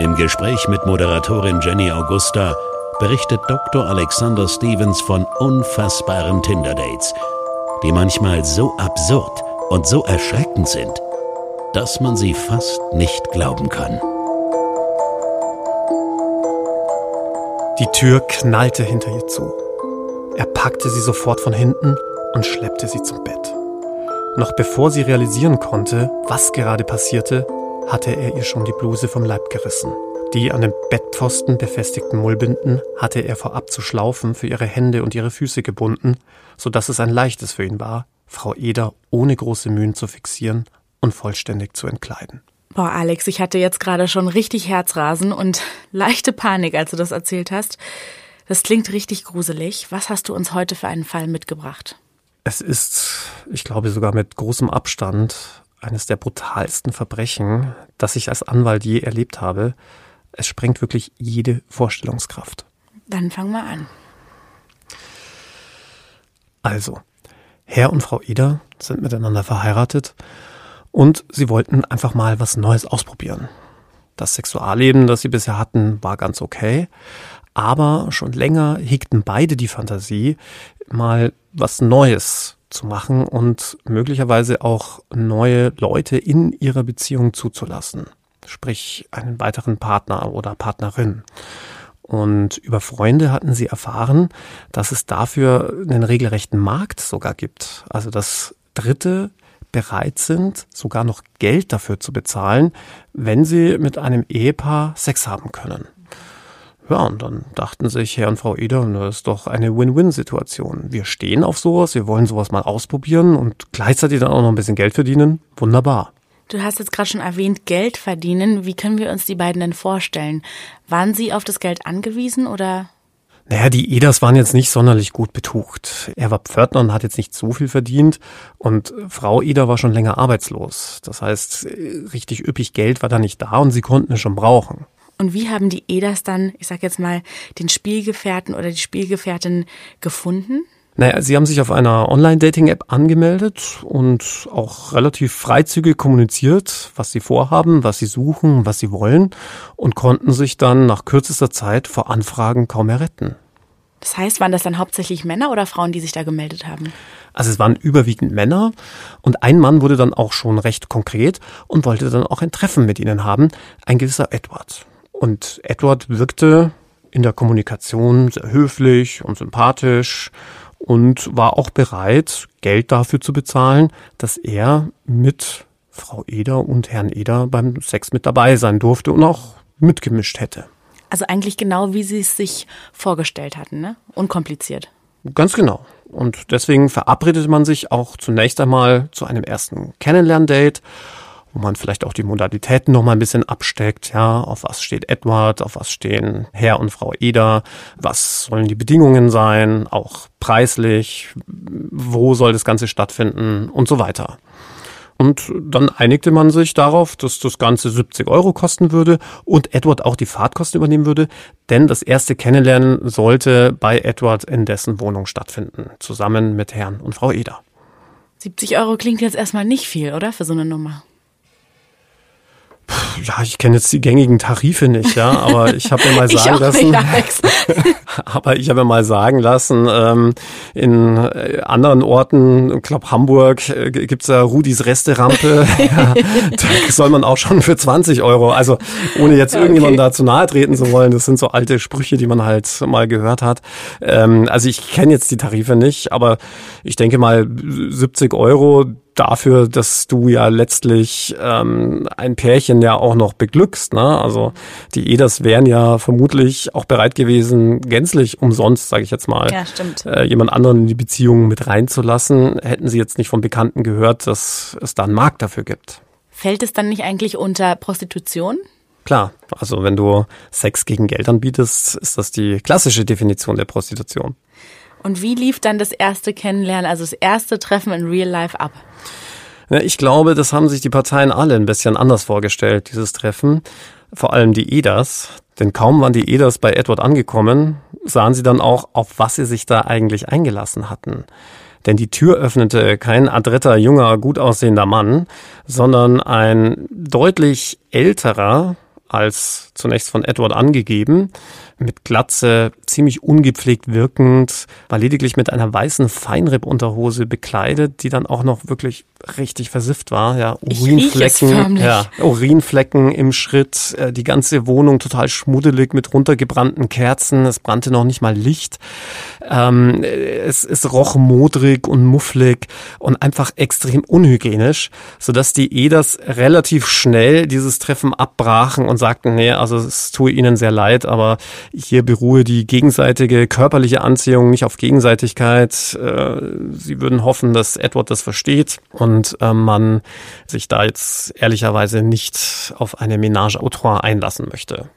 Im Gespräch mit Moderatorin Jenny Augusta berichtet Dr. Alexander Stevens von unfassbaren Tinder-Dates, die manchmal so absurd und so erschreckend sind, dass man sie fast nicht glauben kann. Die Tür knallte hinter ihr zu. Er packte sie sofort von hinten und schleppte sie zum Bett. Noch bevor sie realisieren konnte, was gerade passierte, hatte er ihr schon die Bluse vom Leib gerissen. Die an dem Bettpfosten befestigten Mullbinden hatte er vorab zu Schlaufen für ihre Hände und ihre Füße gebunden, so dass es ein leichtes für ihn war, Frau Eder ohne große Mühen zu fixieren und vollständig zu entkleiden. Boah, Alex, ich hatte jetzt gerade schon richtig Herzrasen und leichte Panik, als du das erzählt hast. Das klingt richtig gruselig. Was hast du uns heute für einen Fall mitgebracht? Es ist, ich glaube sogar mit großem Abstand, eines der brutalsten Verbrechen, das ich als Anwalt je erlebt habe. Es sprengt wirklich jede Vorstellungskraft. Dann fangen wir an. Also, Herr und Frau Eder sind miteinander verheiratet und sie wollten einfach mal was Neues ausprobieren. Das Sexualleben, das sie bisher hatten, war ganz okay, aber schon länger hegten beide die Fantasie, mal was Neues zu machen und möglicherweise auch neue Leute in ihrer Beziehung zuzulassen. Sprich einen weiteren Partner oder Partnerin. Und über Freunde hatten sie erfahren, dass es dafür einen regelrechten Markt sogar gibt. Also dass Dritte bereit sind, sogar noch Geld dafür zu bezahlen, wenn sie mit einem Ehepaar Sex haben können. Ja, und dann dachten sich Herr und Frau Eder, das ist doch eine Win-Win-Situation. Wir stehen auf sowas, wir wollen sowas mal ausprobieren und gleichzeitig dann auch noch ein bisschen Geld verdienen. Wunderbar. Du hast jetzt gerade schon erwähnt, Geld verdienen. Wie können wir uns die beiden denn vorstellen? Waren sie auf das Geld angewiesen oder? Naja, die Eders waren jetzt nicht sonderlich gut betucht. Er war Pförtner und hat jetzt nicht so viel verdient und Frau Eder war schon länger arbeitslos. Das heißt, richtig üppig Geld war da nicht da und sie konnten es schon brauchen. Und wie haben die Eders dann, ich sag jetzt mal, den Spielgefährten oder die Spielgefährtin gefunden? Naja, sie haben sich auf einer Online-Dating-App angemeldet und auch relativ freizügig kommuniziert, was sie vorhaben, was sie suchen, was sie wollen und konnten sich dann nach kürzester Zeit vor Anfragen kaum mehr retten. Das heißt, waren das dann hauptsächlich Männer oder Frauen, die sich da gemeldet haben? Also es waren überwiegend Männer und ein Mann wurde dann auch schon recht konkret und wollte dann auch ein Treffen mit ihnen haben, ein gewisser Edward. Und Edward wirkte in der Kommunikation sehr höflich und sympathisch und war auch bereit, Geld dafür zu bezahlen, dass er mit Frau Eder und Herrn Eder beim Sex mit dabei sein durfte und auch mitgemischt hätte. Also eigentlich genau, wie sie es sich vorgestellt hatten, ne? Unkompliziert. Ganz genau. Und deswegen verabredete man sich auch zunächst einmal zu einem ersten Kennenlerndate wo man vielleicht auch die Modalitäten noch mal ein bisschen absteckt. Ja, auf was steht Edward, auf was stehen Herr und Frau Eder, was sollen die Bedingungen sein, auch preislich, wo soll das Ganze stattfinden und so weiter. Und dann einigte man sich darauf, dass das Ganze 70 Euro kosten würde und Edward auch die Fahrtkosten übernehmen würde, denn das erste Kennenlernen sollte bei Edward in dessen Wohnung stattfinden, zusammen mit Herrn und Frau Eder. 70 Euro klingt jetzt erstmal nicht viel, oder? Für so eine Nummer ja, ich kenne jetzt die gängigen Tarife nicht, ja, aber ich habe mir mal sagen lassen, aber ich habe mir mal sagen lassen, ähm, in äh, anderen Orten, ich glaube Hamburg, äh, gibt's da Rudis Resterampe, ja, da soll man auch schon für 20 Euro, also ohne jetzt okay. irgendjemandem da zu nahe treten zu wollen, das sind so alte Sprüche, die man halt mal gehört hat. Ähm, also ich kenne jetzt die Tarife nicht, aber ich denke mal 70 Euro, dafür, dass du ja letztlich ähm, ein Pärchen ja auch noch beglückst. Ne? Also die Eders wären ja vermutlich auch bereit gewesen, gänzlich umsonst, sage ich jetzt mal, ja. Äh, jemand anderen in die Beziehung mit reinzulassen, hätten sie jetzt nicht von Bekannten gehört, dass es da einen Markt dafür gibt. Fällt es dann nicht eigentlich unter Prostitution? klar. Also wenn du Sex gegen Geld anbietest, ist das die klassische Definition der Prostitution. Und wie lief dann das erste Kennenlernen, also das erste Treffen in Real Life ab? Ja, ich glaube, das haben sich die Parteien alle ein bisschen anders vorgestellt, dieses Treffen. Vor allem die EDAs. Denn kaum waren die EDAs bei Edward angekommen, sahen sie dann auch, auf was sie sich da eigentlich eingelassen hatten. Denn die Tür öffnete kein adretter, junger, gut aussehender Mann, sondern ein deutlich älterer, als zunächst von Edward angegeben, mit Glatze, ziemlich ungepflegt wirkend, war lediglich mit einer weißen Feinrippunterhose bekleidet, die dann auch noch wirklich richtig versifft war. Ja, Urinflecken, ja, Urinflecken im Schritt, äh, die ganze Wohnung total schmuddelig mit runtergebrannten Kerzen. Es brannte noch nicht mal Licht. Ähm, es, es roch modrig und mufflig und einfach extrem unhygienisch, sodass die Eders relativ schnell dieses Treffen abbrachen und sagten, nee, also es tue ihnen sehr leid, aber hier beruhe die gegenseitige körperliche Anziehung nicht auf Gegenseitigkeit. Äh, sie würden hoffen, dass Edward das versteht und äh, man sich da jetzt ehrlicherweise nicht auf eine Ménage à trois einlassen möchte.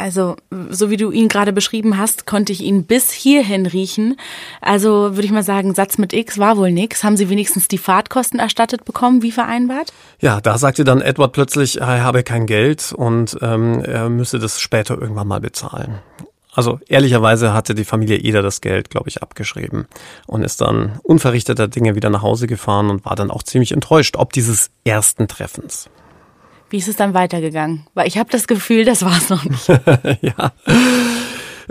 Also, so wie du ihn gerade beschrieben hast, konnte ich ihn bis hierhin riechen. Also würde ich mal sagen, Satz mit X war wohl nix. Haben Sie wenigstens die Fahrtkosten erstattet bekommen, wie vereinbart? Ja, da sagte dann Edward plötzlich, er habe kein Geld und ähm, er müsse das später irgendwann mal bezahlen. Also ehrlicherweise hatte die Familie Eder das Geld, glaube ich, abgeschrieben und ist dann unverrichteter Dinge wieder nach Hause gefahren und war dann auch ziemlich enttäuscht ob dieses ersten Treffens. Wie ist es dann weitergegangen? Weil ich habe das Gefühl, das war es noch nicht. ja.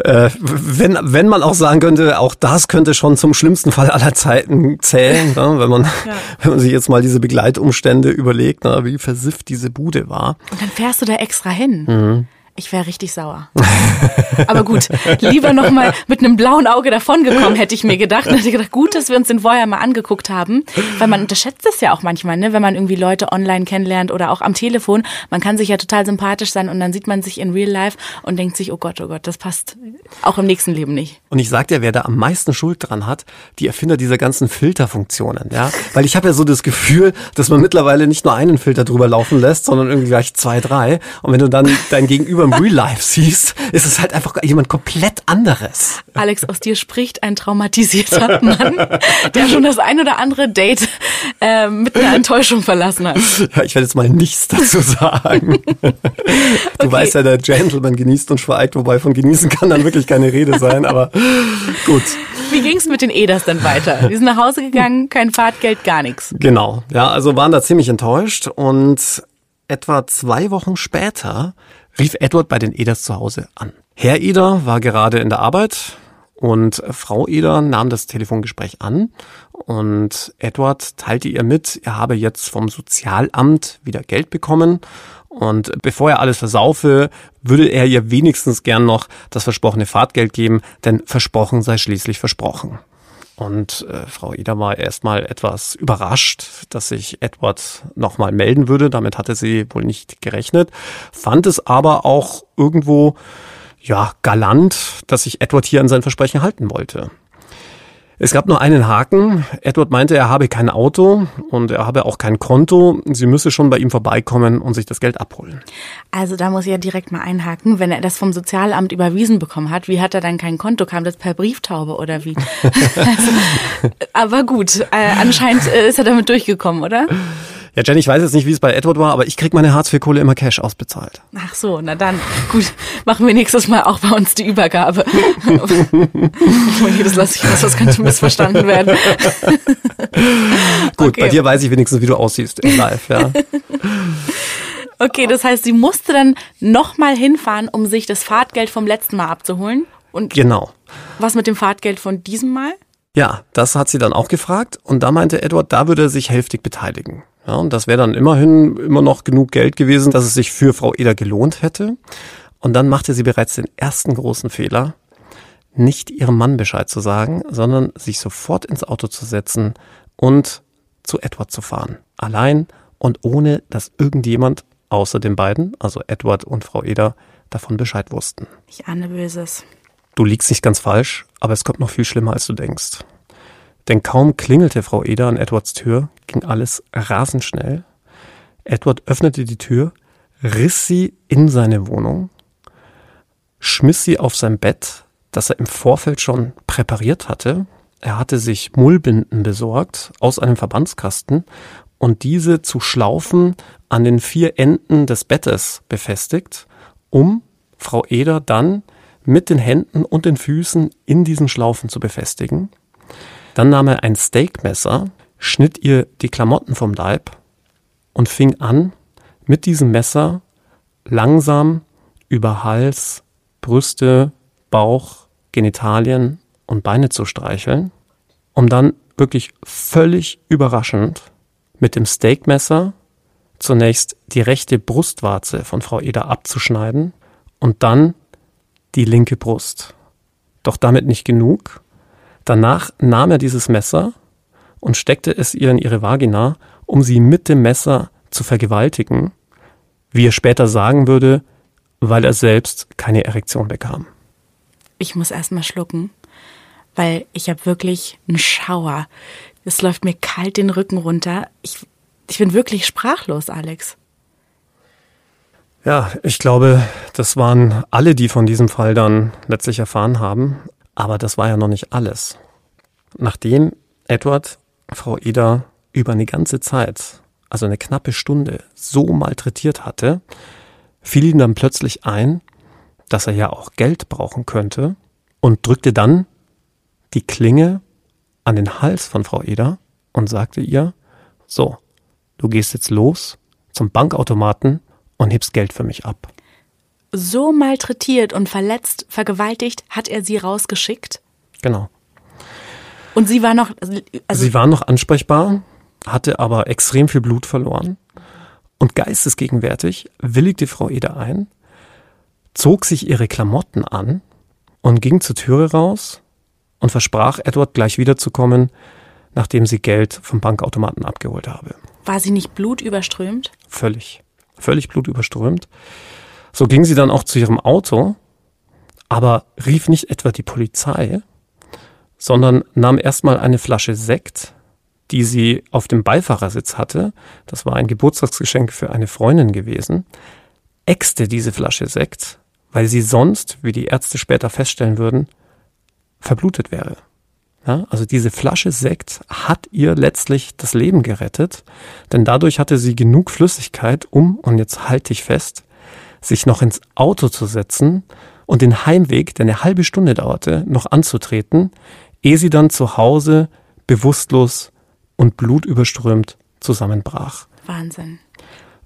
Äh, wenn, wenn man auch sagen könnte, auch das könnte schon zum schlimmsten Fall aller Zeiten zählen, ne? wenn, man, ja. wenn man sich jetzt mal diese Begleitumstände überlegt, ne? wie versifft diese Bude war. Und dann fährst du da extra hin. Mhm. Ich wäre richtig sauer. Aber gut, lieber nochmal mit einem blauen Auge davongekommen, hätte ich mir gedacht. Und hätte gedacht, gut, dass wir uns den vorher mal angeguckt haben. Weil man unterschätzt es ja auch manchmal, ne? wenn man irgendwie Leute online kennenlernt oder auch am Telefon. Man kann sich ja total sympathisch sein und dann sieht man sich in Real Life und denkt sich, oh Gott, oh Gott, das passt auch im nächsten Leben nicht. Und ich sag dir, wer da am meisten Schuld dran hat, die Erfinder dieser ganzen Filterfunktionen. Ja? Weil ich habe ja so das Gefühl, dass man mittlerweile nicht nur einen Filter drüber laufen lässt, sondern irgendwie gleich zwei, drei. Und wenn du dann dein Gegenüber im Real Life siehst, ist es halt einfach jemand komplett anderes. Alex, aus dir spricht ein traumatisierter Mann, der schon das ein oder andere Date äh, mit einer Enttäuschung verlassen hat. Ja, ich werde jetzt mal nichts dazu sagen. Du okay. weißt ja, der Gentleman genießt und schweigt, wobei von genießen kann dann wirklich keine Rede sein, aber gut. Wie ging es mit den Eders dann weiter? Die sind nach Hause gegangen, kein Fahrtgeld, gar nichts. Genau, ja, also waren da ziemlich enttäuscht und etwa zwei Wochen später rief Edward bei den Eders zu Hause an. Herr Eder war gerade in der Arbeit und Frau Eder nahm das Telefongespräch an und Edward teilte ihr mit, er habe jetzt vom Sozialamt wieder Geld bekommen und bevor er alles versaufe, würde er ihr wenigstens gern noch das versprochene Fahrtgeld geben, denn versprochen sei schließlich versprochen. Und äh, Frau Eder war erstmal etwas überrascht, dass sich Edward nochmal melden würde. Damit hatte sie wohl nicht gerechnet. Fand es aber auch irgendwo, ja, galant, dass sich Edward hier an sein Versprechen halten wollte. Es gab nur einen Haken. Edward meinte, er habe kein Auto und er habe auch kein Konto. Sie müsse schon bei ihm vorbeikommen und sich das Geld abholen. Also da muss ich ja direkt mal einhaken. Wenn er das vom Sozialamt überwiesen bekommen hat, wie hat er dann kein Konto? Kam das per Brieftaube oder wie? also, aber gut, äh, anscheinend äh, ist er damit durchgekommen, oder? Ja, Jenny, ich weiß jetzt nicht, wie es bei Edward war, aber ich krieg meine Hartz-IV-Kohle immer Cash ausbezahlt. Ach so, na dann, gut, machen wir nächstes Mal auch bei uns die Übergabe. das lasse ich was, das könnte missverstanden werden. gut, okay. bei dir weiß ich wenigstens, wie du aussiehst im Live, ja. Okay, das heißt, sie musste dann nochmal hinfahren, um sich das Fahrtgeld vom letzten Mal abzuholen. Und genau. Was mit dem Fahrtgeld von diesem Mal? Ja, das hat sie dann auch gefragt und da meinte Edward, da würde er sich hälftig beteiligen. Ja, und das wäre dann immerhin immer noch genug Geld gewesen, dass es sich für Frau Eder gelohnt hätte. Und dann machte sie bereits den ersten großen Fehler, nicht ihrem Mann Bescheid zu sagen, sondern sich sofort ins Auto zu setzen und zu Edward zu fahren. Allein und ohne, dass irgendjemand außer den beiden, also Edward und Frau Eder, davon Bescheid wussten. Ich ahne Böses. Du liegst nicht ganz falsch, aber es kommt noch viel schlimmer, als du denkst. Denn kaum klingelte Frau Eder an Edwards Tür, ging alles rasend schnell. Edward öffnete die Tür, riss sie in seine Wohnung, schmiss sie auf sein Bett, das er im Vorfeld schon präpariert hatte. Er hatte sich Mullbinden besorgt aus einem Verbandskasten und diese zu Schlaufen an den vier Enden des Bettes befestigt, um Frau Eder dann mit den Händen und den Füßen in diesen Schlaufen zu befestigen. Dann nahm er ein Steakmesser, schnitt ihr die Klamotten vom Leib und fing an, mit diesem Messer langsam über Hals, Brüste, Bauch, Genitalien und Beine zu streicheln, um dann wirklich völlig überraschend mit dem Steakmesser zunächst die rechte Brustwarze von Frau Eder abzuschneiden und dann die linke Brust. Doch damit nicht genug. Danach nahm er dieses Messer und steckte es ihr in ihre Vagina, um sie mit dem Messer zu vergewaltigen, wie er später sagen würde, weil er selbst keine Erektion bekam. Ich muss erstmal schlucken, weil ich habe wirklich einen Schauer. Es läuft mir kalt den Rücken runter. Ich, ich bin wirklich sprachlos, Alex. Ja, ich glaube, das waren alle, die von diesem Fall dann letztlich erfahren haben. Aber das war ja noch nicht alles. Nachdem Edward Frau Eder über eine ganze Zeit, also eine knappe Stunde, so malträtiert hatte, fiel ihm dann plötzlich ein, dass er ja auch Geld brauchen könnte und drückte dann die Klinge an den Hals von Frau Eder und sagte ihr, so, du gehst jetzt los zum Bankautomaten und hebst Geld für mich ab. So malträtiert und verletzt, vergewaltigt hat er sie rausgeschickt? Genau. Und sie war noch. Also sie war noch ansprechbar, hatte aber extrem viel Blut verloren. Und geistesgegenwärtig willigte Frau Eder ein, zog sich ihre Klamotten an und ging zur Türe raus und versprach Edward gleich wiederzukommen, nachdem sie Geld vom Bankautomaten abgeholt habe. War sie nicht blutüberströmt? Völlig. Völlig blutüberströmt. So ging sie dann auch zu ihrem Auto, aber rief nicht etwa die Polizei, sondern nahm erstmal eine Flasche Sekt, die sie auf dem Beifahrersitz hatte, das war ein Geburtstagsgeschenk für eine Freundin gewesen, äxte diese Flasche Sekt, weil sie sonst, wie die Ärzte später feststellen würden, verblutet wäre. Ja, also diese Flasche Sekt hat ihr letztlich das Leben gerettet, denn dadurch hatte sie genug Flüssigkeit, um, und jetzt halte ich fest, sich noch ins Auto zu setzen und den Heimweg, der eine halbe Stunde dauerte, noch anzutreten, ehe sie dann zu Hause bewusstlos und blutüberströmt zusammenbrach. Wahnsinn.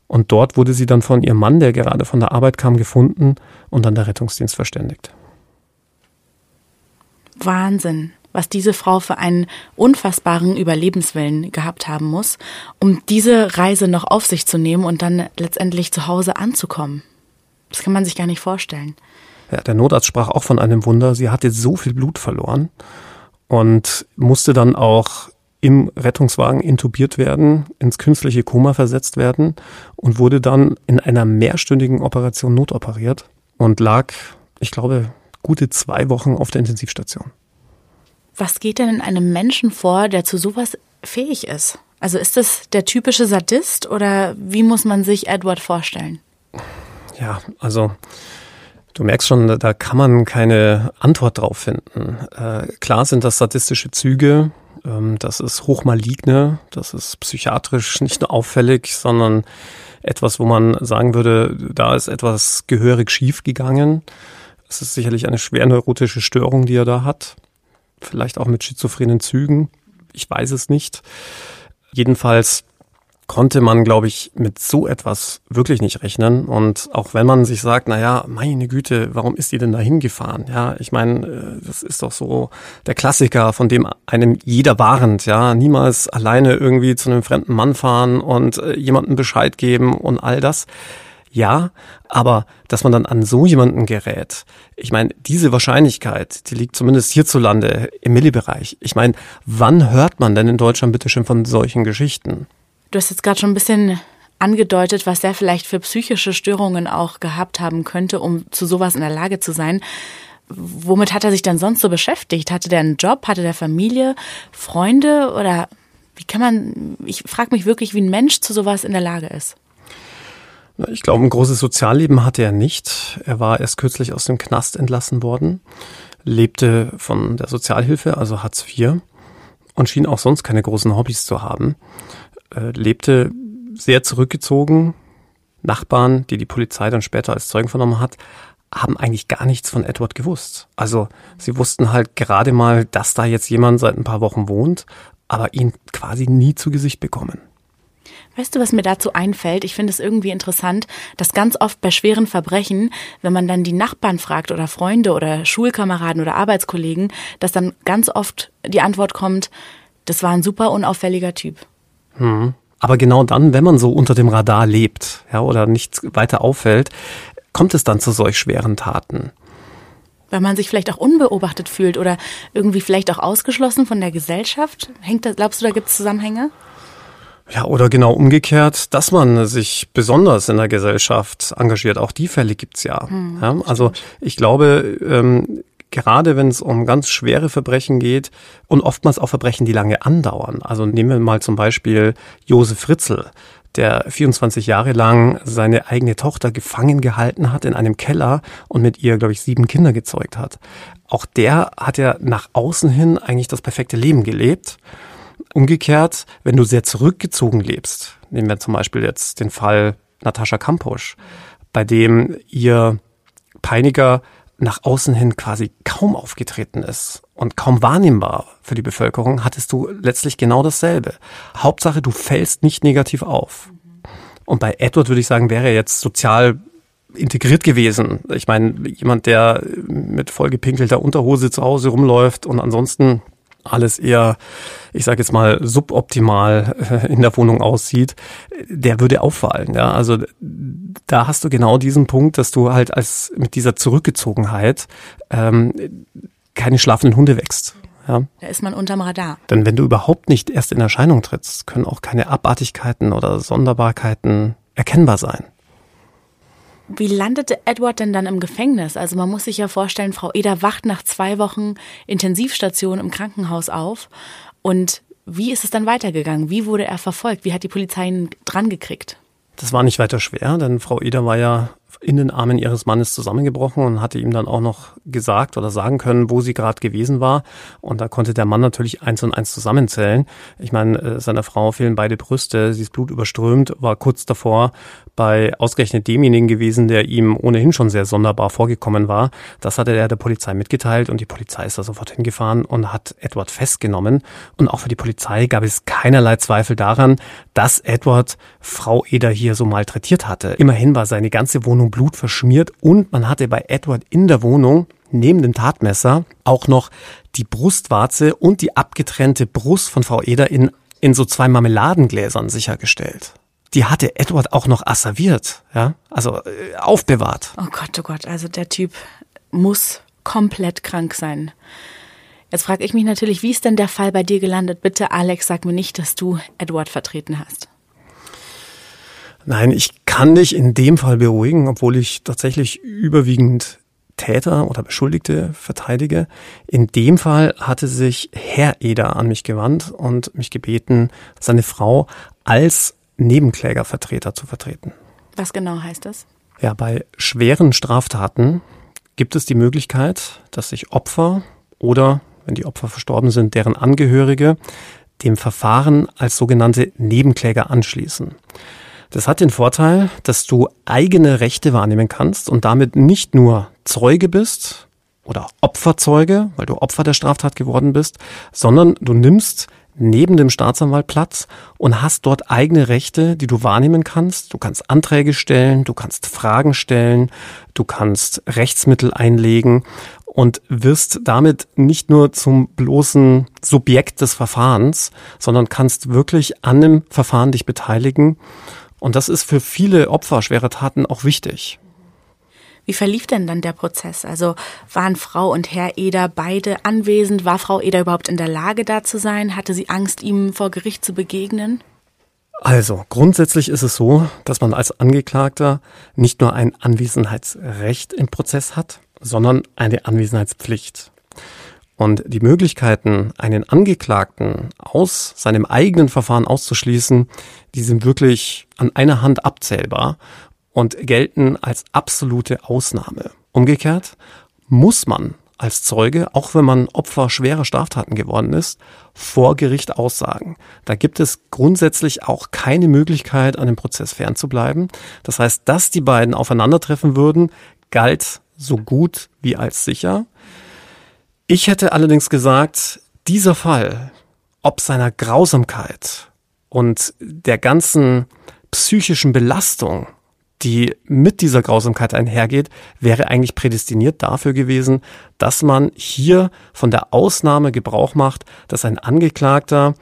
Und dort wurde sie dann von ihrem Mann, der gerade von der Arbeit kam, gefunden und an der Rettungsdienst verständigt. Wahnsinn, was diese Frau für einen unfassbaren Überlebenswillen gehabt haben muss, um diese Reise noch auf sich zu nehmen und dann letztendlich zu Hause anzukommen. Das kann man sich gar nicht vorstellen. Ja, der Notarzt sprach auch von einem Wunder. Sie hatte so viel Blut verloren und musste dann auch im Rettungswagen intubiert werden, ins künstliche Koma versetzt werden und wurde dann in einer mehrstündigen Operation notoperiert und lag, ich glaube, gute zwei Wochen auf der Intensivstation. Was geht denn in einem Menschen vor, der zu sowas fähig ist? Also ist das der typische Sadist oder wie muss man sich Edward vorstellen? Ja, also Du merkst schon, da kann man keine Antwort drauf finden. Äh, klar sind das sadistische Züge, ähm, das ist hochmaligne, das ist psychiatrisch nicht nur auffällig, sondern etwas, wo man sagen würde, da ist etwas gehörig schief gegangen. Es ist sicherlich eine schwer neurotische Störung, die er da hat. Vielleicht auch mit schizophrenen Zügen. Ich weiß es nicht. Jedenfalls konnte man, glaube ich, mit so etwas wirklich nicht rechnen. Und auch wenn man sich sagt, na ja, meine Güte, warum ist die denn da hingefahren? Ja, ich meine, äh, das ist doch so der Klassiker, von dem einem jeder warnt, ja, niemals alleine irgendwie zu einem fremden Mann fahren und äh, jemandem Bescheid geben und all das. Ja, aber dass man dann an so jemanden gerät, ich meine, diese Wahrscheinlichkeit, die liegt zumindest hierzulande im Millibereich. Ich meine, wann hört man denn in Deutschland bitte schon von solchen Geschichten? Du hast jetzt gerade schon ein bisschen angedeutet, was der vielleicht für psychische Störungen auch gehabt haben könnte, um zu sowas in der Lage zu sein. Womit hat er sich dann sonst so beschäftigt? Hatte der einen Job? Hatte der Familie? Freunde? Oder wie kann man, ich frage mich wirklich, wie ein Mensch zu sowas in der Lage ist. Ich glaube, ein großes Sozialleben hatte er nicht. Er war erst kürzlich aus dem Knast entlassen worden, lebte von der Sozialhilfe, also Hartz IV, und schien auch sonst keine großen Hobbys zu haben. Äh, lebte sehr zurückgezogen. Nachbarn, die die Polizei dann später als Zeugen vernommen hat, haben eigentlich gar nichts von Edward gewusst. Also sie wussten halt gerade mal, dass da jetzt jemand seit ein paar Wochen wohnt, aber ihn quasi nie zu Gesicht bekommen. Weißt du, was mir dazu einfällt? Ich finde es irgendwie interessant, dass ganz oft bei schweren Verbrechen, wenn man dann die Nachbarn fragt oder Freunde oder Schulkameraden oder Arbeitskollegen, dass dann ganz oft die Antwort kommt, das war ein super unauffälliger Typ. Hm. Aber genau dann, wenn man so unter dem Radar lebt, ja, oder nichts weiter auffällt, kommt es dann zu solch schweren Taten. Weil man sich vielleicht auch unbeobachtet fühlt oder irgendwie vielleicht auch ausgeschlossen von der Gesellschaft? Hängt das, glaubst du, da gibt es Zusammenhänge? Ja, oder genau umgekehrt, dass man sich besonders in der Gesellschaft engagiert. Auch die Fälle gibt's ja. Hm, ja also ich glaube, ähm, gerade wenn es um ganz schwere Verbrechen geht und oftmals auch Verbrechen, die lange andauern. Also nehmen wir mal zum Beispiel Josef Fritzl, der 24 Jahre lang seine eigene Tochter gefangen gehalten hat in einem Keller und mit ihr, glaube ich, sieben Kinder gezeugt hat. Auch der hat ja nach außen hin eigentlich das perfekte Leben gelebt. Umgekehrt, wenn du sehr zurückgezogen lebst, nehmen wir zum Beispiel jetzt den Fall Natascha Kampusch, bei dem ihr Peiniger nach außen hin quasi kaum aufgetreten ist und kaum wahrnehmbar für die Bevölkerung, hattest du letztlich genau dasselbe. Hauptsache, du fällst nicht negativ auf. Und bei Edward würde ich sagen, wäre er jetzt sozial integriert gewesen. Ich meine, jemand, der mit vollgepinkelter Unterhose zu Hause rumläuft und ansonsten alles eher, ich sage jetzt mal, suboptimal äh, in der Wohnung aussieht, der würde auffallen. Ja, also da hast du genau diesen Punkt, dass du halt als mit dieser Zurückgezogenheit ähm, keine schlafenden Hunde wächst. Ja. Da ist man unterm Radar. Denn wenn du überhaupt nicht erst in Erscheinung trittst, können auch keine Abartigkeiten oder Sonderbarkeiten erkennbar sein. Wie landete Edward denn dann im Gefängnis? Also man muss sich ja vorstellen, Frau Eder wacht nach zwei Wochen Intensivstation im Krankenhaus auf. Und wie ist es dann weitergegangen? Wie wurde er verfolgt? Wie hat die Polizei ihn drangekriegt? Das war nicht weiter schwer, denn Frau Eder war ja in den Armen ihres Mannes zusammengebrochen und hatte ihm dann auch noch gesagt oder sagen können, wo sie gerade gewesen war. Und da konnte der Mann natürlich eins und eins zusammenzählen. Ich meine, äh, seiner Frau fehlen beide Brüste, sie ist blutüberströmt, war kurz davor bei ausgerechnet demjenigen gewesen, der ihm ohnehin schon sehr sonderbar vorgekommen war. Das hatte er der Polizei mitgeteilt und die Polizei ist da sofort hingefahren und hat Edward festgenommen. Und auch für die Polizei gab es keinerlei Zweifel daran, dass Edward Frau Eder hier so malträtiert hatte. Immerhin war seine ganze Wohnung Blut verschmiert und man hatte bei Edward in der Wohnung neben dem Tatmesser auch noch die Brustwarze und die abgetrennte Brust von Frau Eder in, in so zwei Marmeladengläsern sichergestellt. Die hatte Edward auch noch asserviert, ja, also äh, aufbewahrt. Oh Gott, oh Gott, also der Typ muss komplett krank sein. Jetzt frage ich mich natürlich, wie ist denn der Fall bei dir gelandet? Bitte, Alex, sag mir nicht, dass du Edward vertreten hast. Nein, ich kann dich in dem Fall beruhigen, obwohl ich tatsächlich überwiegend Täter oder Beschuldigte verteidige. In dem Fall hatte sich Herr Eder an mich gewandt und mich gebeten, seine Frau als Nebenklägervertreter zu vertreten. Was genau heißt das? Ja, bei schweren Straftaten gibt es die Möglichkeit, dass sich Opfer oder, wenn die Opfer verstorben sind, deren Angehörige dem Verfahren als sogenannte Nebenkläger anschließen. Das hat den Vorteil, dass du eigene Rechte wahrnehmen kannst und damit nicht nur Zeuge bist oder Opferzeuge, weil du Opfer der Straftat geworden bist, sondern du nimmst neben dem Staatsanwalt Platz und hast dort eigene Rechte, die du wahrnehmen kannst. Du kannst Anträge stellen, du kannst Fragen stellen, du kannst Rechtsmittel einlegen und wirst damit nicht nur zum bloßen Subjekt des Verfahrens, sondern kannst wirklich an dem Verfahren dich beteiligen und das ist für viele Opfer schwerer Taten auch wichtig. Wie verlief denn dann der Prozess? Also waren Frau und Herr Eder beide anwesend? War Frau Eder überhaupt in der Lage, da zu sein? Hatte sie Angst, ihm vor Gericht zu begegnen? Also, grundsätzlich ist es so, dass man als Angeklagter nicht nur ein Anwesenheitsrecht im Prozess hat, sondern eine Anwesenheitspflicht. Und die Möglichkeiten, einen Angeklagten aus seinem eigenen Verfahren auszuschließen, die sind wirklich an einer Hand abzählbar. und gelten als absolute Ausnahme. Umgekehrt muss man als Zeuge, auch wenn man Opfer schwerer Straftaten geworden ist, vor Gericht aussagen. Da gibt es grundsätzlich auch keine Möglichkeit, an dem Prozess fernzubleiben. Das heißt, dass die beiden aufeinandertreffen würden, galt so gut wie als sicher. Ich hätte allerdings gesagt, dieser Fall, ob seiner Grausamkeit und der ganzen psychischen Belastung, die mit dieser Grausamkeit einhergeht, wäre eigentlich prädestiniert dafür gewesen, dass man hier von der Ausnahme Gebrauch macht, dass ein Angeklagter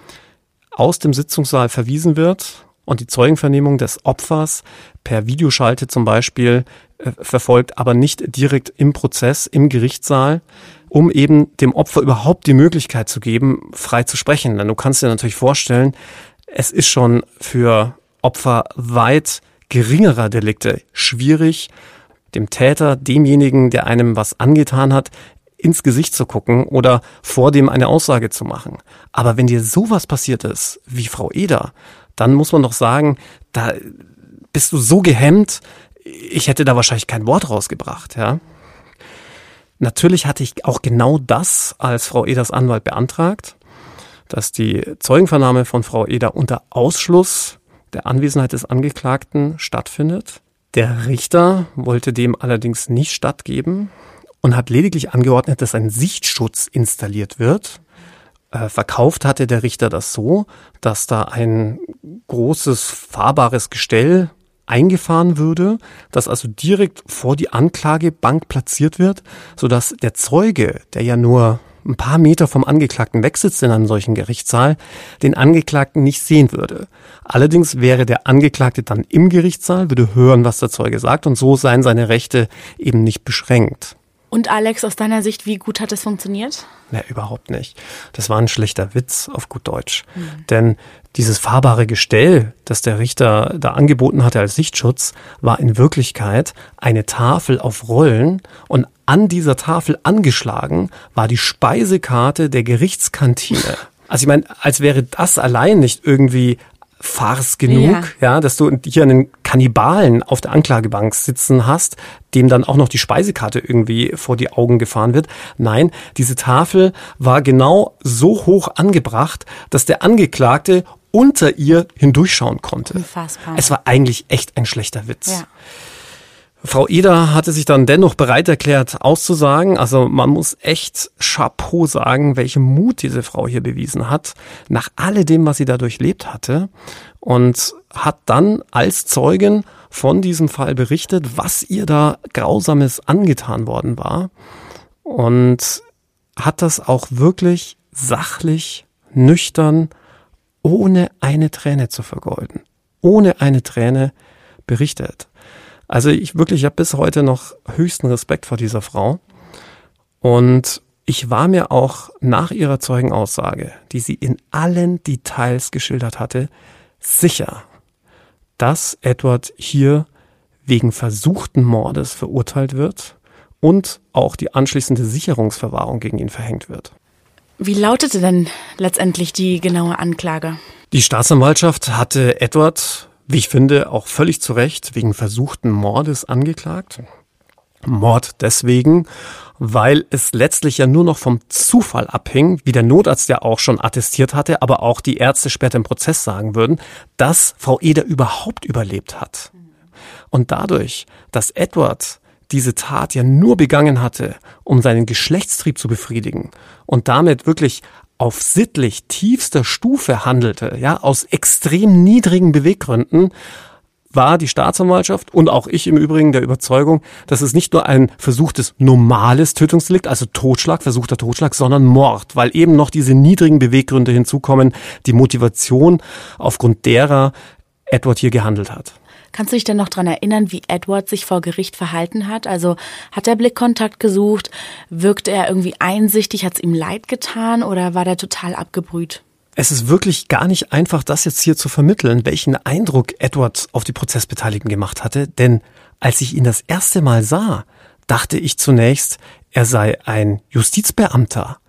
aus dem Sitzungssaal verwiesen wird und die Zeugenvernehmung des Opfers per Videoschalte zum Beispiel äh, verfolgt, aber nicht direkt im Prozess, im Gerichtssaal, um eben dem Opfer überhaupt die Möglichkeit zu geben, frei zu sprechen. Denn du kannst dir natürlich vorstellen, es ist schon für Opfer weit geringerer Delikte schwierig, dem Täter, demjenigen, der einem was angetan hat, ins Gesicht zu gucken oder vor dem eine Aussage zu machen. Aber wenn dir sowas passiert ist, wie Frau Eder, dann muss man doch sagen, da bist du so gehemmt, ich hätte da wahrscheinlich kein Wort rausgebracht, ja. Natürlich hatte ich auch genau das als Frau Eders Anwalt beantragt, dass die Zeugenvernahme von Frau Eder unter Ausschluss der Anwesenheit des Angeklagten stattfindet. Der Richter wollte dem allerdings nicht stattgeben und hat lediglich angeordnet, dass ein Sichtschutz installiert wird. Äh, verkauft hatte der Richter das so, dass da ein großes fahrbares Gestell eingefahren würde, das also direkt vor die Anklagebank platziert wird, sodass der Zeuge, der ja nur ein paar Meter vom Angeklagten wegsitzt in einem solchen Gerichtssaal, den Angeklagten nicht sehen würde. Allerdings wäre der Angeklagte dann im Gerichtssaal, würde hören, was der Zeuge sagt und so seien seine Rechte eben nicht beschränkt. Und Alex, aus deiner Sicht, wie gut hat es funktioniert? Na, überhaupt nicht. Das war ein schlechter Witz auf gut Deutsch. Mhm. Denn dieses fahrbare Gestell, das der Richter da angeboten hatte als Sichtschutz, war in Wirklichkeit eine Tafel auf Rollen und an dieser Tafel angeschlagen war die Speisekarte der Gerichtskantine. Also ich meine, als wäre das allein nicht irgendwie Farce genug, ja. ja. dass du hier einen Kannibalen auf der Anklagebank sitzen hast, dem dann auch noch die Speisekarte irgendwie vor die Augen gefahren wird. Nein, diese Tafel war genau so hoch angebracht, dass der Angeklagte unter ihr hindurchschauen konnte. Unfassbar. Es war eigentlich echt ein schlechter Witz. Ja. Frau Eder hatte sich dann dennoch bereit erklärt, auszusagen. Also man muss echt Chapeau sagen, welchen Mut diese Frau hier bewiesen hat, nach alledem, was sie da durchlebt hatte. Und hat dann als Zeugin von diesem Fall berichtet, was ihr da Grausames angetan worden war. Und hat das auch wirklich sachlich, nüchtern, ohne eine Träne zu vergeuden, ohne eine Träne berichtet. Also ich wirklich habe bis heute noch höchsten Respekt vor dieser Frau. Und ich war mir auch nach ihrer Zeugenaussage, die sie in allen Details geschildert hatte, sicher, dass Edward hier wegen versuchten Mordes verurteilt wird und auch die anschließende Sicherungsverwahrung gegen ihn verhängt wird. Wie lautete denn letztendlich die genaue Anklage? Die Staatsanwaltschaft hatte Edward wie ich finde, auch völlig zu Recht wegen versuchten Mordes angeklagt. Mord deswegen, weil es letztlich ja nur noch vom Zufall abhing, wie der Notarzt ja auch schon attestiert hatte, aber auch die Ärzte später im Prozess sagen würden, dass Frau Eder überhaupt überlebt hat. Und dadurch, dass Edward diese Tat ja nur begangen hatte, um seinen Geschlechtstrieb zu befriedigen und damit wirklich auf sittlich tiefster Stufe handelte, ja, aus extrem niedrigen Beweggründen, war die Staatsanwaltschaft und auch ich im Übrigen der Überzeugung, dass es nicht nur ein versuchtes normales Tötungsdelikt, also Totschlag, versuchter Totschlag, sondern Mord, weil eben noch diese niedrigen Beweggründe hinzukommen, die Motivation, aufgrund derer Edward hier gehandelt hat. Kannst du dich denn noch dran erinnern, wie Edward sich vor Gericht verhalten hat? Also hat er Blickkontakt gesucht? Wirkte er irgendwie einsichtig? Hat es ihm leid getan oder war der total abgebrüht? Es ist wirklich gar nicht einfach, das jetzt hier zu vermitteln, welchen Eindruck Edward auf die Prozessbeteiligten gemacht hatte, denn als ich ihn das erste Mal sah, dachte ich zunächst, er sei ein Justizbeamter.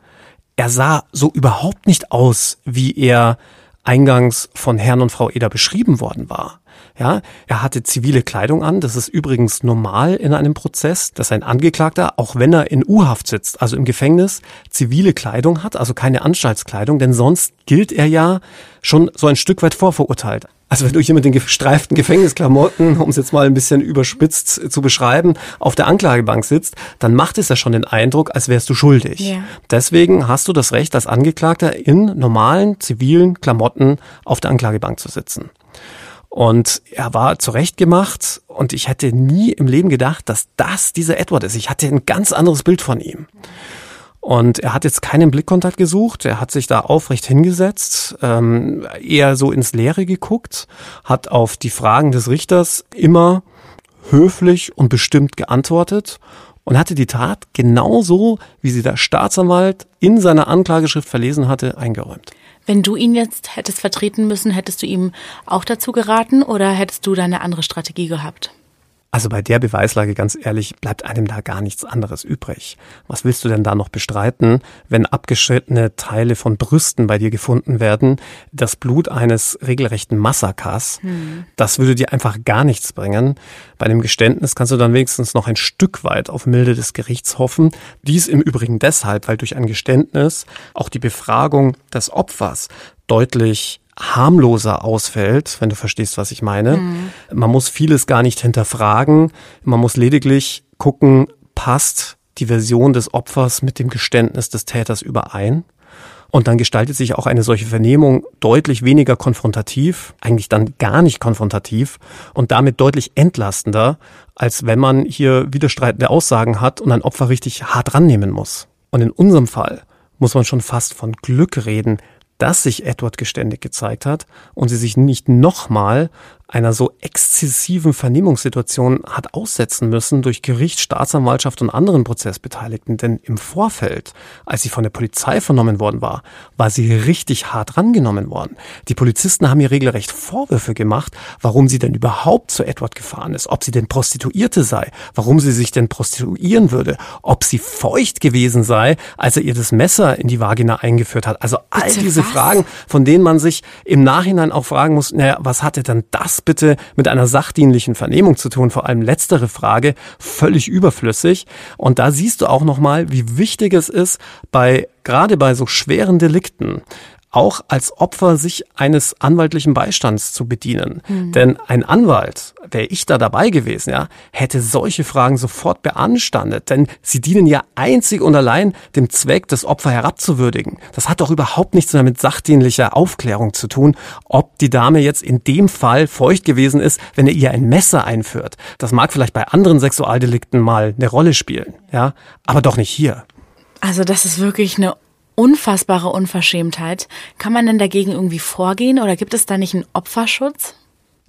Er sah so überhaupt nicht aus, wie er eingangs von Herrn und Frau Eder beschrieben worden war. Ja, er hatte zivile Kleidung an. Das ist übrigens normal in einem Prozess, dass ein Angeklagter, auch wenn er in U-Haft sitzt, also im Gefängnis, zivile Kleidung hat, also keine Anstaltskleidung, denn sonst gilt er ja schon so ein Stück weit vorverurteilt. Also wenn du hier mit den gestreiften Gefängnisklamotten, um es jetzt mal ein bisschen überspitzt zu beschreiben, auf der Anklagebank sitzt, dann macht es ja schon den Eindruck, als wärst du schuldig. Yeah. Deswegen hast du das Recht, als Angeklagter in normalen zivilen Klamotten auf der Anklagebank zu sitzen. Und er war zurechtgemacht und ich hätte nie im Leben gedacht, dass das dieser Edward ist. Ich hatte ein ganz anderes Bild von ihm. Und er hat jetzt keinen Blickkontakt gesucht, er hat sich da aufrecht hingesetzt, ähm, eher so ins Leere geguckt, hat auf die Fragen des Richters immer höflich und bestimmt geantwortet und hatte die Tat genauso, wie sie der Staatsanwalt in seiner Anklageschrift verlesen hatte, eingeräumt. Wenn du ihn jetzt hättest vertreten müssen, hättest du ihm auch dazu geraten oder hättest du da eine andere Strategie gehabt? Also bei der Beweislage, ganz ehrlich, bleibt einem da gar nichts anderes übrig. Was willst du denn da noch bestreiten, wenn abgeschnittene Teile von Brüsten bei dir gefunden werden? Das Blut eines regelrechten Massakers, hm. das würde dir einfach gar nichts bringen. Bei dem Geständnis kannst du dann wenigstens noch ein Stück weit auf Milde des Gerichts hoffen. Dies im Übrigen deshalb, weil durch ein Geständnis auch die Befragung des Opfers deutlich harmloser ausfällt, wenn du verstehst, was ich meine. Mhm. Man muss vieles gar nicht hinterfragen. Man muss lediglich gucken, passt die Version des Opfers mit dem Geständnis des Täters überein. Und dann gestaltet sich auch eine solche Vernehmung deutlich weniger konfrontativ, eigentlich dann gar nicht konfrontativ und damit deutlich entlastender, als wenn man hier widerstreitende Aussagen hat und ein Opfer richtig hart rannehmen muss. Und in unserem Fall muss man schon fast von Glück reden, dass sich Edward geständig gezeigt hat und sie sich nicht nochmal einer so exzessiven Vernehmungssituation hat aussetzen müssen durch Gericht, Staatsanwaltschaft und anderen Prozessbeteiligten. Denn im Vorfeld, als sie von der Polizei vernommen worden war, war sie richtig hart rangenommen worden. Die Polizisten haben ihr regelrecht Vorwürfe gemacht, warum sie denn überhaupt zu Edward gefahren ist, ob sie denn Prostituierte sei, warum sie sich denn prostituieren würde, ob sie feucht gewesen sei, als er ihr das Messer in die Vagina eingeführt hat. Also all Bitte diese was? Fragen, von denen man sich im Nachhinein auch fragen muss, naja, was hatte denn das bitte mit einer sachdienlichen Vernehmung zu tun? Vor allem letztere Frage, völlig überflüssig. Und da siehst du auch nochmal, wie wichtig es ist, bei, gerade bei so schweren Delikten, auch als Opfer sich eines anwaltlichen Beistands zu bedienen. Mhm. Denn ein Anwalt, wäre ich da dabei gewesen, ja, hätte solche Fragen sofort beanstandet, denn sie dienen ja einzig und allein dem Zweck, das Opfer herabzuwürdigen. Das hat doch überhaupt nichts mehr mit sachdienlicher Aufklärung zu tun, ob die Dame jetzt in dem Fall feucht gewesen ist, wenn er ihr ein Messer einführt. Das mag vielleicht bei anderen Sexualdelikten mal eine Rolle spielen, ja, aber doch nicht hier. Also das ist wirklich eine unfassbare Unverschämtheit. Kann man denn dagegen irgendwie vorgehen oder gibt es da nicht einen Opferschutz?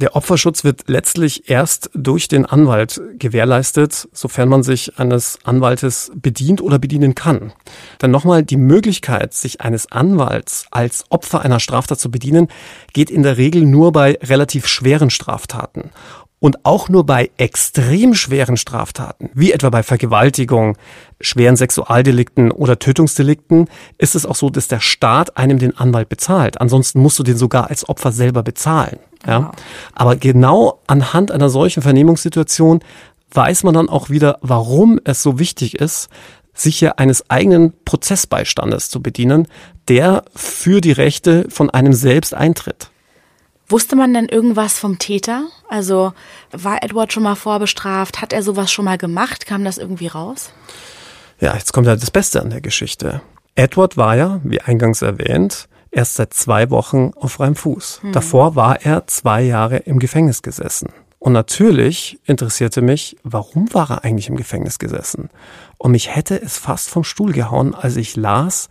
Der Opferschutz wird letztlich erst durch den Anwalt gewährleistet, sofern man sich eines Anwaltes bedient oder bedienen kann. Denn nochmal, die Möglichkeit, sich eines Anwalts als Opfer einer Straftat zu bedienen, geht in der Regel nur bei relativ schweren Straftaten. Und auch nur bei extrem schweren Straftaten, wie etwa bei Vergewaltigung, schweren Sexualdelikten oder Tötungsdelikten, ist es auch so, dass der Staat einem den Anwalt bezahlt. Ansonsten musst du den sogar als Opfer selber bezahlen. Ja? Aber genau anhand einer solchen Vernehmungssituation weiß man dann auch wieder, warum es so wichtig ist, sich hier eines eigenen Prozessbeistandes zu bedienen, der für die Rechte von einem selbst eintritt. Wusste man denn irgendwas vom Täter? Also war Edward schon mal vorbestraft? Hat er sowas schon mal gemacht? Kam das irgendwie raus? Ja, jetzt kommt ja das Beste an der Geschichte. Edward war ja, wie eingangs erwähnt, erst seit zwei Wochen auf freiem Fuß. Hm. Davor war er zwei Jahre im Gefängnis gesessen. Und natürlich interessierte mich, warum war er eigentlich im Gefängnis gesessen? Und mich hätte es fast vom Stuhl gehauen, als ich las,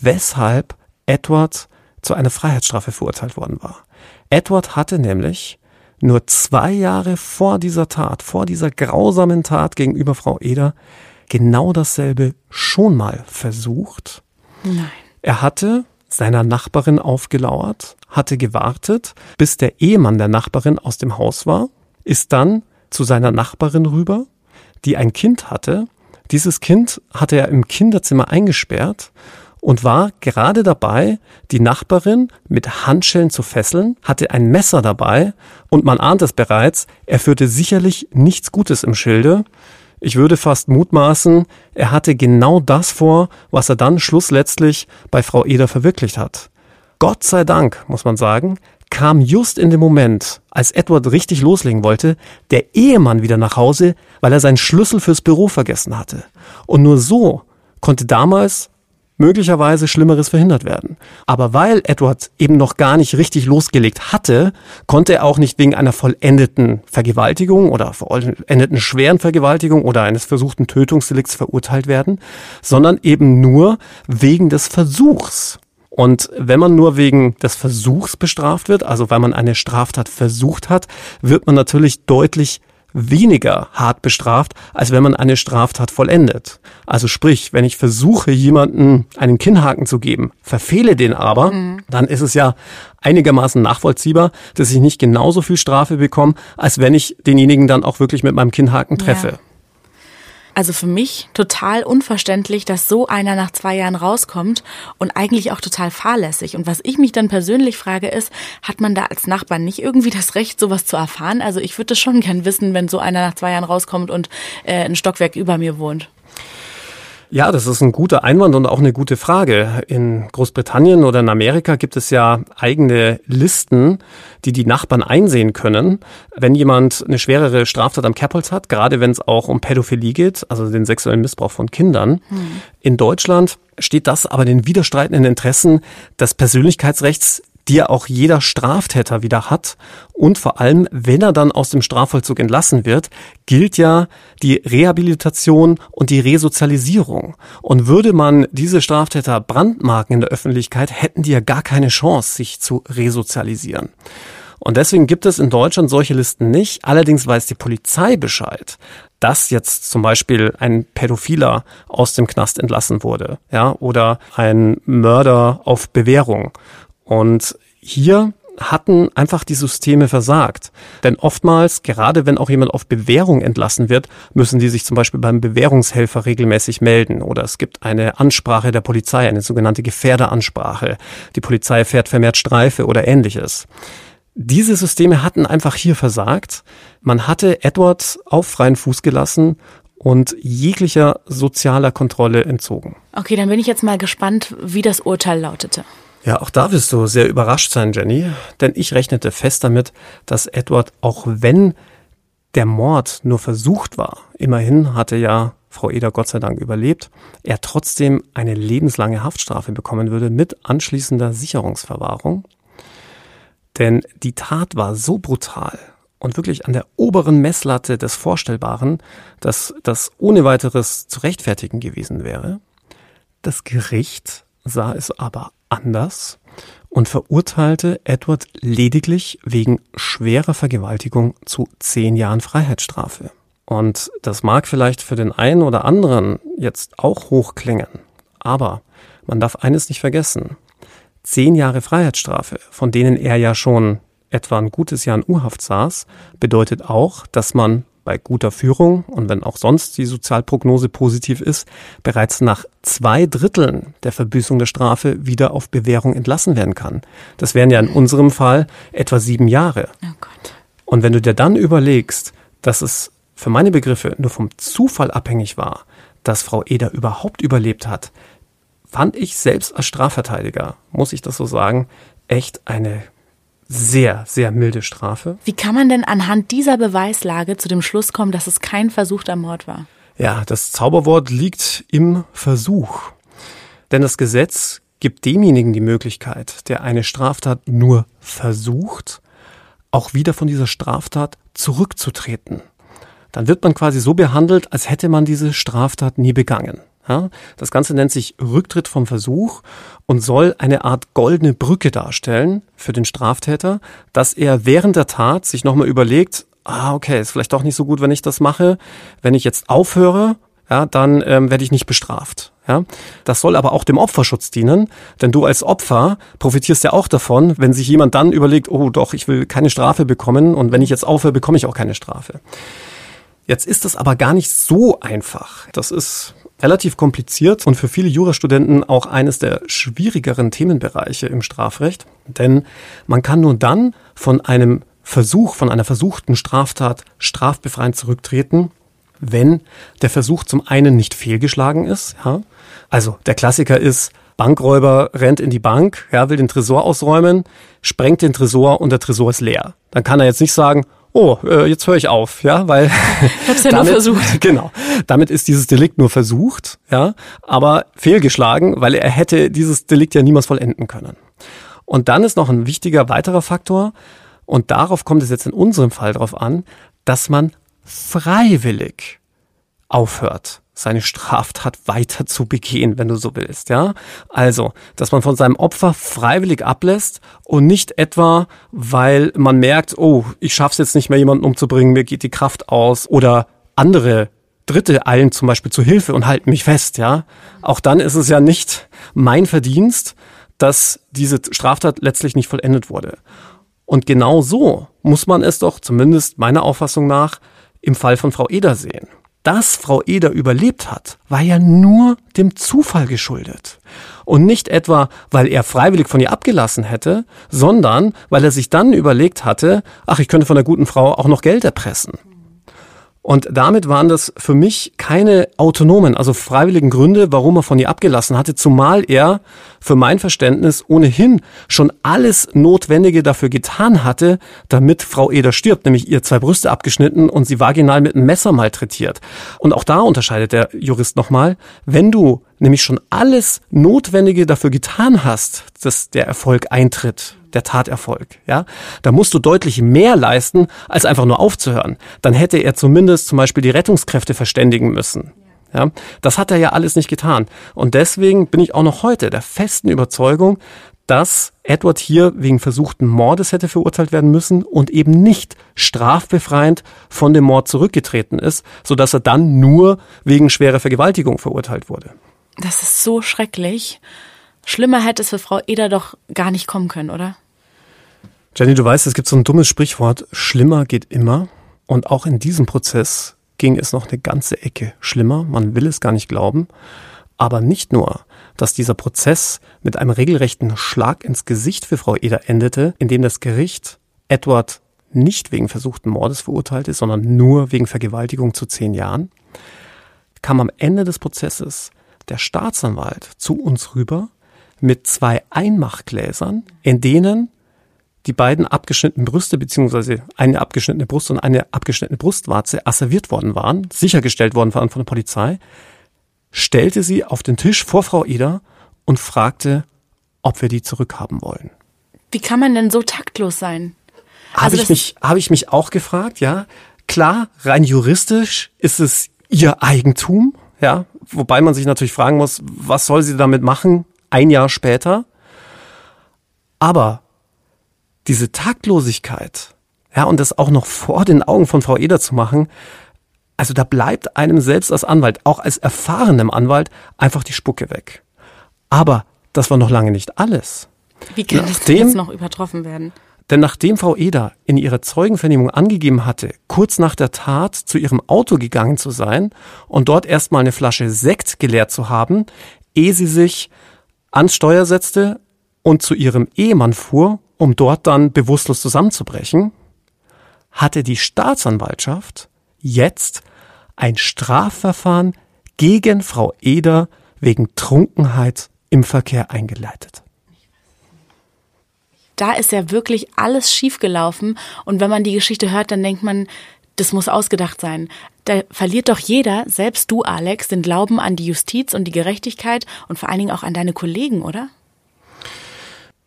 weshalb Edward zu einer Freiheitsstrafe verurteilt worden war. Edward hatte nämlich nur zwei Jahre vor dieser Tat, vor dieser grausamen Tat gegenüber Frau Eder, genau dasselbe schon mal versucht. Nein. Er hatte seiner Nachbarin aufgelauert, hatte gewartet, bis der Ehemann der Nachbarin aus dem Haus war, ist dann zu seiner Nachbarin rüber, die ein Kind hatte. Dieses Kind hatte er im Kinderzimmer eingesperrt und war gerade dabei, die Nachbarin mit Handschellen zu fesseln, hatte ein Messer dabei und man ahnt es bereits, er führte sicherlich nichts Gutes im Schilde. Ich würde fast mutmaßen, er hatte genau das vor, was er dann schlussletztlich bei Frau Eder verwirklicht hat. Gott sei Dank, muss man sagen, kam just in dem Moment, als Edward richtig loslegen wollte, der Ehemann wieder nach Hause, weil er seinen Schlüssel fürs Büro vergessen hatte. Und nur so konnte damals möglicherweise Schlimmeres verhindert werden. Aber weil Edward eben noch gar nicht richtig losgelegt hatte, konnte er auch nicht wegen einer vollendeten Vergewaltigung oder vollendeten schweren Vergewaltigung oder eines versuchten Tötungsdelikts verurteilt werden, sondern eben nur wegen des Versuchs. Und wenn man nur wegen des Versuchs bestraft wird, also weil man eine Straftat versucht hat, wird man natürlich deutlich weniger hart bestraft, als wenn man eine Straftat vollendet. Also sprich, wenn ich versuche, jemanden einen Kinnhaken zu geben, verfehle den aber, mhm. dann ist es ja einigermaßen nachvollziehbar, dass ich nicht genauso viel Strafe bekomme, als wenn ich denjenigen dann auch wirklich mit meinem Kinnhaken treffe. Ja. Also für mich total unverständlich, dass so einer nach zwei Jahren rauskommt und eigentlich auch total fahrlässig. Und was ich mich dann persönlich frage ist, hat man da als Nachbar nicht irgendwie das Recht, sowas zu erfahren? Also ich würde das schon gern wissen, wenn so einer nach zwei Jahren rauskommt und äh, ein Stockwerk über mir wohnt. Ja, das ist ein guter Einwand und auch eine gute Frage. In Großbritannien oder in Amerika gibt es ja eigene Listen, die die Nachbarn einsehen können, wenn jemand eine schwerere Straftat am Kerbholz hat, gerade wenn es auch um Pädophilie geht, also den sexuellen Missbrauch von Kindern. Hm. In Deutschland steht das aber den widerstreitenden Interessen des Persönlichkeitsrechts die ja auch jeder Straftäter wieder hat. Und vor allem, wenn er dann aus dem Strafvollzug entlassen wird, gilt ja die Rehabilitation und die Resozialisierung. Und würde man diese Straftäter brandmarken in der Öffentlichkeit, hätten die ja gar keine Chance, sich zu resozialisieren. Und deswegen gibt es in Deutschland solche Listen nicht. Allerdings weiß die Polizei Bescheid, dass jetzt zum Beispiel ein Pädophiler aus dem Knast entlassen wurde, ja, oder ein Mörder auf Bewährung und hier hatten einfach die Systeme versagt. Denn oftmals, gerade wenn auch jemand auf Bewährung entlassen wird, müssen die sich zum Beispiel beim Bewährungshelfer regelmäßig melden. Oder es gibt eine Ansprache der Polizei, eine sogenannte Gefährderansprache. Die Polizei fährt vermehrt Streife oder ähnliches. Diese Systeme hatten einfach hier versagt. Man hatte Edward auf freien Fuß gelassen und jeglicher sozialer Kontrolle entzogen. Okay, dann bin ich jetzt mal gespannt, wie das Urteil lautete. Ja, auch da wirst du sehr überrascht sein, Jenny, denn ich rechnete fest damit, dass Edward, auch wenn der Mord nur versucht war, immerhin hatte ja Frau Eder Gott sei Dank überlebt, er trotzdem eine lebenslange Haftstrafe bekommen würde mit anschließender Sicherungsverwahrung. Denn die Tat war so brutal und wirklich an der oberen Messlatte des Vorstellbaren, dass das ohne weiteres zu rechtfertigen gewesen wäre. Das Gericht sah es aber anders und verurteilte Edward lediglich wegen schwerer Vergewaltigung zu zehn Jahren Freiheitsstrafe. Und das mag vielleicht für den einen oder anderen jetzt auch hoch klingen, aber man darf eines nicht vergessen. Zehn Jahre Freiheitsstrafe, von denen er ja schon etwa ein gutes Jahr in Urhaft saß, bedeutet auch, dass man bei guter Führung und wenn auch sonst die Sozialprognose positiv ist, bereits nach zwei Dritteln der Verbüßung der Strafe wieder auf Bewährung entlassen werden kann. Das wären ja in unserem Fall etwa sieben Jahre. Oh Gott. Und wenn du dir dann überlegst, dass es für meine Begriffe nur vom Zufall abhängig war, dass Frau Eder überhaupt überlebt hat, fand ich selbst als Strafverteidiger, muss ich das so sagen, echt eine sehr, sehr milde Strafe. Wie kann man denn anhand dieser Beweislage zu dem Schluss kommen, dass es kein versuchter Mord war? Ja, das Zauberwort liegt im Versuch. Denn das Gesetz gibt demjenigen die Möglichkeit, der eine Straftat nur versucht, auch wieder von dieser Straftat zurückzutreten. Dann wird man quasi so behandelt, als hätte man diese Straftat nie begangen. Ja, das Ganze nennt sich Rücktritt vom Versuch und soll eine Art goldene Brücke darstellen für den Straftäter, dass er während der Tat sich nochmal überlegt, ah, okay, ist vielleicht doch nicht so gut, wenn ich das mache. Wenn ich jetzt aufhöre, ja, dann ähm, werde ich nicht bestraft. Ja, das soll aber auch dem Opferschutz dienen, denn du als Opfer profitierst ja auch davon, wenn sich jemand dann überlegt, oh doch, ich will keine Strafe bekommen und wenn ich jetzt aufhöre, bekomme ich auch keine Strafe. Jetzt ist das aber gar nicht so einfach. Das ist relativ kompliziert und für viele Jurastudenten auch eines der schwierigeren Themenbereiche im Strafrecht. Denn man kann nur dann von einem Versuch, von einer versuchten Straftat strafbefreiend zurücktreten, wenn der Versuch zum einen nicht fehlgeschlagen ist. Ja? Also der Klassiker ist, Bankräuber rennt in die Bank, ja, will den Tresor ausräumen, sprengt den Tresor und der Tresor ist leer. Dann kann er jetzt nicht sagen, oh, äh, jetzt höre ich auf, ja, weil ich hab's ja damit, nur versucht. Genau, damit ist dieses Delikt nur versucht, ja, aber fehlgeschlagen, weil er hätte dieses Delikt ja niemals vollenden können. Und dann ist noch ein wichtiger weiterer Faktor, und darauf kommt es jetzt in unserem Fall drauf an, dass man freiwillig aufhört seine Straftat weiter zu begehen, wenn du so willst, ja? Also, dass man von seinem Opfer freiwillig ablässt und nicht etwa, weil man merkt, oh, ich schaff's jetzt nicht mehr, jemanden umzubringen, mir geht die Kraft aus oder andere Dritte eilen zum Beispiel zu Hilfe und halten mich fest, ja? Auch dann ist es ja nicht mein Verdienst, dass diese Straftat letztlich nicht vollendet wurde. Und genau so muss man es doch, zumindest meiner Auffassung nach, im Fall von Frau Eder sehen dass Frau Eder überlebt hat, war ja nur dem Zufall geschuldet. Und nicht etwa, weil er freiwillig von ihr abgelassen hätte, sondern weil er sich dann überlegt hatte, ach, ich könnte von der guten Frau auch noch Geld erpressen. Und damit waren das für mich keine autonomen, also freiwilligen Gründe, warum er von ihr abgelassen hatte, zumal er für mein Verständnis ohnehin schon alles Notwendige dafür getan hatte, damit Frau Eder stirbt, nämlich ihr zwei Brüste abgeschnitten und sie vaginal mit einem Messer malträtiert. Und auch da unterscheidet der Jurist nochmal, wenn du nämlich schon alles Notwendige dafür getan hast, dass der Erfolg eintritt, der Taterfolg. Ja, da musst du deutlich mehr leisten, als einfach nur aufzuhören. Dann hätte er zumindest zum Beispiel die Rettungskräfte verständigen müssen. Ja, das hat er ja alles nicht getan. Und deswegen bin ich auch noch heute der festen Überzeugung, dass Edward hier wegen versuchten Mordes hätte verurteilt werden müssen und eben nicht strafbefreiend von dem Mord zurückgetreten ist, sodass er dann nur wegen schwerer Vergewaltigung verurteilt wurde. Das ist so schrecklich. Schlimmer hätte es für Frau Eder doch gar nicht kommen können, oder? Jenny, du weißt, es gibt so ein dummes Sprichwort, schlimmer geht immer. Und auch in diesem Prozess ging es noch eine ganze Ecke schlimmer. Man will es gar nicht glauben. Aber nicht nur, dass dieser Prozess mit einem regelrechten Schlag ins Gesicht für Frau Eder endete, indem das Gericht Edward nicht wegen versuchten Mordes verurteilte, sondern nur wegen Vergewaltigung zu zehn Jahren, kam am Ende des Prozesses der Staatsanwalt zu uns rüber mit zwei Einmachgläsern, in denen die beiden abgeschnittenen Brüste beziehungsweise eine abgeschnittene Brust und eine abgeschnittene Brustwarze asserviert worden waren, sichergestellt worden waren von der Polizei, stellte sie auf den Tisch vor Frau Eder und fragte, ob wir die zurückhaben wollen. Wie kann man denn so taktlos sein? Habe also ich mich, habe ich mich auch gefragt, ja. Klar, rein juristisch ist es ihr Eigentum, ja. Wobei man sich natürlich fragen muss, was soll sie damit machen? Ein Jahr später. Aber diese Taktlosigkeit, ja, und das auch noch vor den Augen von Frau Eder zu machen, also da bleibt einem selbst als Anwalt, auch als erfahrenem Anwalt, einfach die Spucke weg. Aber das war noch lange nicht alles. Wie kann nachdem, das jetzt noch übertroffen werden? Denn nachdem Frau Eder in ihrer Zeugenvernehmung angegeben hatte, kurz nach der Tat zu ihrem Auto gegangen zu sein und dort erstmal eine Flasche Sekt geleert zu haben, ehe sie sich ans Steuer setzte und zu ihrem Ehemann fuhr um dort dann bewusstlos zusammenzubrechen, hatte die Staatsanwaltschaft jetzt ein Strafverfahren gegen Frau Eder wegen Trunkenheit im Verkehr eingeleitet. Da ist ja wirklich alles schiefgelaufen und wenn man die Geschichte hört, dann denkt man, das muss ausgedacht sein. Da verliert doch jeder, selbst du, Alex, den Glauben an die Justiz und die Gerechtigkeit und vor allen Dingen auch an deine Kollegen, oder?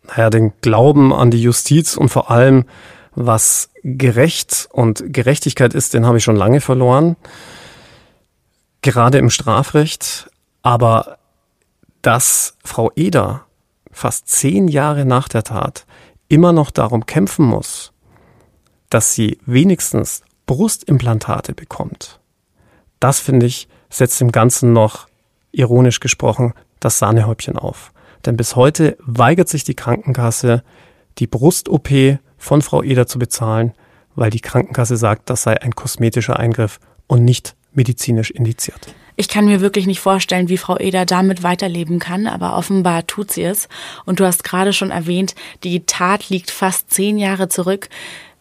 naja, den Glauben an die Justiz und vor allem, was gerecht und Gerechtigkeit ist, den habe ich schon lange verloren. Gerade im Strafrecht. Aber dass Frau Eder fast zehn Jahre nach der Tat immer noch darum kämpfen muss, dass sie wenigstens Brustimplantate bekommt, das finde ich, setzt dem Ganzen noch, ironisch gesprochen, das Sahnehäubchen auf. Denn bis heute weigert sich die Krankenkasse, die Brust-OP von Frau Eder zu bezahlen, weil die Krankenkasse sagt, das sei ein kosmetischer Eingriff und nicht medizinisch indiziert. Ich kann mir wirklich nicht vorstellen, wie Frau Eder damit weiterleben kann, aber offenbar tut sie es. Und du hast gerade schon erwähnt, die Tat liegt fast zehn Jahre zurück.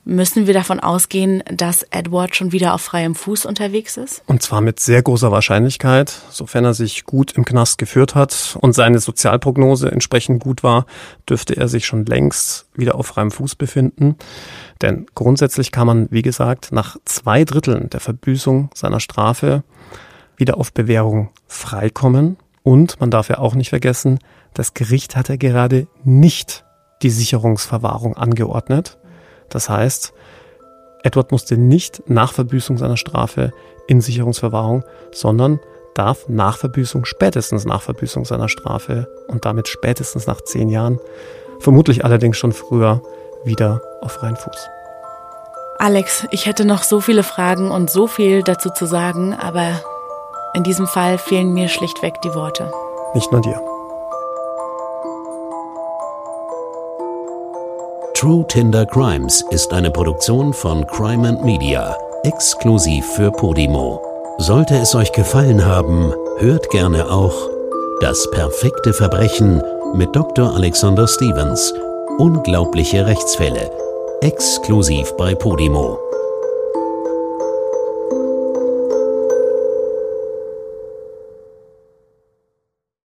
Müssen wir davon ausgehen, dass Edward schon wieder auf freiem Fuß unterwegs ist? Und zwar mit sehr großer Wahrscheinlichkeit, sofern er sich gut im Knast geführt hat und seine Sozialprognose entsprechend gut war, dürfte er sich schon längst wieder auf freiem Fuß befinden. Denn grundsätzlich kann man, wie gesagt, nach zwei Dritteln der Verbüßung seiner Strafe wieder auf Bewährung freikommen. Und man darf ja auch nicht vergessen, das Gericht hat ja gerade nicht die Sicherungsverwahrung angeordnet. Das heißt, Edward musste nicht nach Verbüßung seiner Strafe in Sicherungsverwahrung, sondern darf nach Verbüßung, spätestens nach Verbüßung seiner Strafe und damit spätestens nach zehn Jahren, vermutlich allerdings schon früher, wieder auf freien Fuß. Alex, ich hätte noch so viele Fragen und so viel dazu zu sagen, aber in diesem Fall fehlen mir schlichtweg die Worte. Nicht nur dir. True Tinder Crimes ist eine Produktion von Crime and Media, exklusiv für Podimo. Sollte es euch gefallen haben, hört gerne auch Das perfekte Verbrechen mit Dr. Alexander Stevens. Unglaubliche Rechtsfälle. Exklusiv bei Podimo.